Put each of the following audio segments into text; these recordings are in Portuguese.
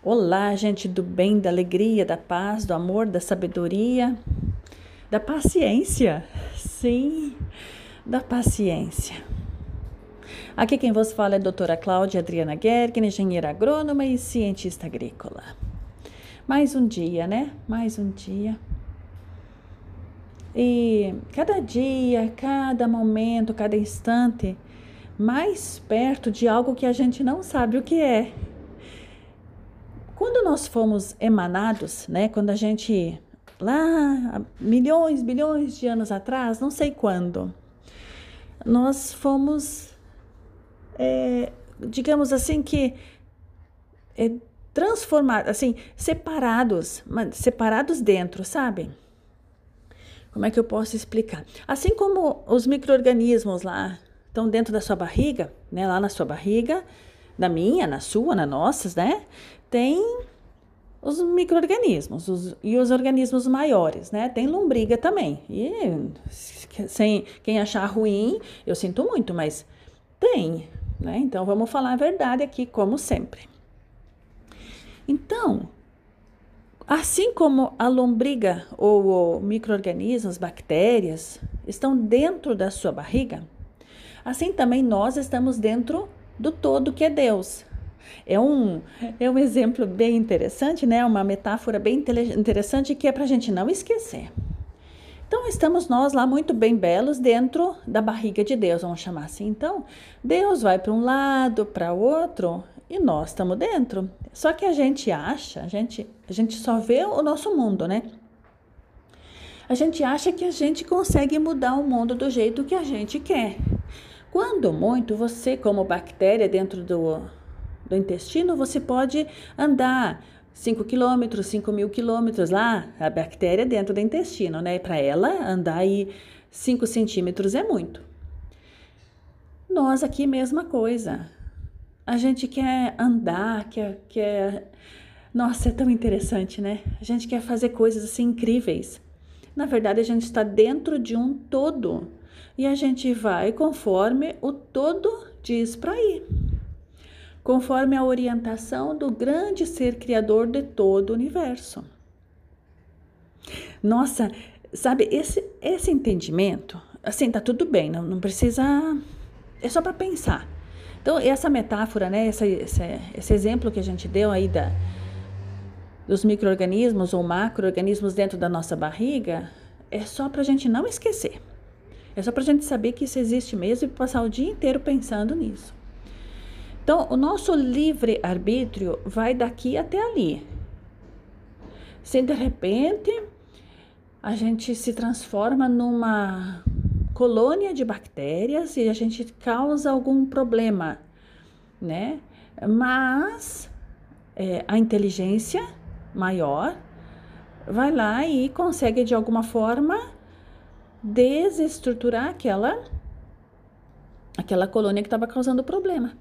Olá, gente do bem, da alegria, da paz, do amor, da sabedoria, da paciência. Sim, da paciência. Aqui quem vos fala é a doutora Cláudia Adriana Gergen, engenheira agrônoma e cientista agrícola. Mais um dia, né? Mais um dia. E cada dia, cada momento, cada instante, mais perto de algo que a gente não sabe o que é quando nós fomos emanados, né, quando a gente lá milhões, bilhões de anos atrás, não sei quando, nós fomos, é, digamos assim que é, transformados, assim, separados, separados dentro, sabe? Como é que eu posso explicar? Assim como os micro-organismos lá estão dentro da sua barriga, né, lá na sua barriga, na minha, na sua, na nossas, né? tem os micro-organismos e os organismos maiores, né? Tem lombriga também. E sem quem achar ruim, eu sinto muito, mas tem, né? Então vamos falar a verdade aqui, como sempre. Então, assim como a lombriga ou micro-organismos, bactérias, estão dentro da sua barriga, assim também nós estamos dentro do todo que é Deus. É um, é um exemplo bem interessante, né? Uma metáfora bem interessante que é para a gente não esquecer. Então, estamos nós lá muito bem belos dentro da barriga de Deus, vamos chamar assim. Então, Deus vai para um lado, para o outro, e nós estamos dentro. Só que a gente acha, a gente, a gente só vê o nosso mundo, né? A gente acha que a gente consegue mudar o mundo do jeito que a gente quer. Quando muito, você, como bactéria dentro do, do intestino, você pode andar 5 quilômetros, 5 mil quilômetros lá, a bactéria dentro do intestino, né? Para ela andar aí 5 centímetros é muito. Nós aqui, mesma coisa. A gente quer andar, quer, quer. Nossa, é tão interessante, né? A gente quer fazer coisas assim incríveis. Na verdade, a gente está dentro de um todo e a gente vai conforme o todo diz para ir conforme a orientação do grande ser criador de todo o universo. Nossa, sabe, esse, esse entendimento, assim, tá tudo bem, não, não precisa. É só para pensar. Então, essa metáfora, né, esse, esse, esse exemplo que a gente deu aí da, dos micro-organismos ou macro-organismos dentro da nossa barriga, é só para a gente não esquecer. É só para a gente saber que isso existe mesmo e passar o dia inteiro pensando nisso. Então, o nosso livre-arbítrio vai daqui até ali. Se de repente a gente se transforma numa colônia de bactérias e a gente causa algum problema, né? Mas é, a inteligência maior vai lá e consegue de alguma forma desestruturar aquela aquela colônia que estava causando problema.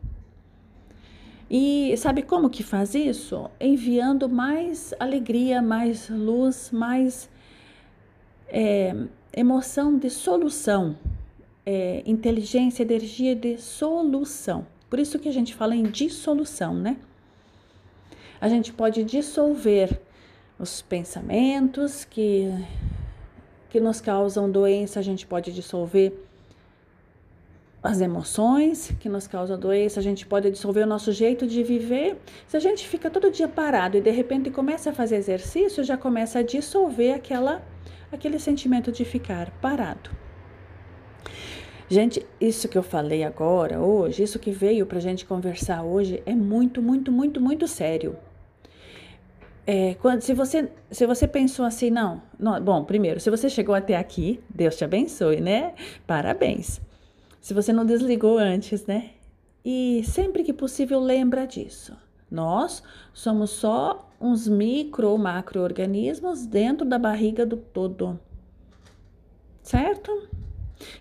E sabe como que faz isso? Enviando mais alegria, mais luz, mais é, emoção de solução, é, inteligência, energia de solução. Por isso que a gente fala em dissolução, né? A gente pode dissolver os pensamentos que, que nos causam doença, a gente pode dissolver as emoções que nos causam doença, a gente pode dissolver o nosso jeito de viver. Se a gente fica todo dia parado e de repente começa a fazer exercício, já começa a dissolver aquela, aquele sentimento de ficar parado. Gente, isso que eu falei agora, hoje, isso que veio para a gente conversar hoje é muito, muito, muito, muito sério. É, quando, se, você, se você pensou assim, não, não, bom, primeiro, se você chegou até aqui, Deus te abençoe, né? Parabéns se você não desligou antes, né? E sempre que possível, lembra disso. Nós somos só uns micro ou macro-organismos dentro da barriga do todo. Certo?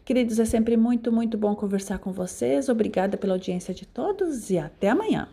Queridos, é sempre muito, muito bom conversar com vocês. Obrigada pela audiência de todos e até amanhã.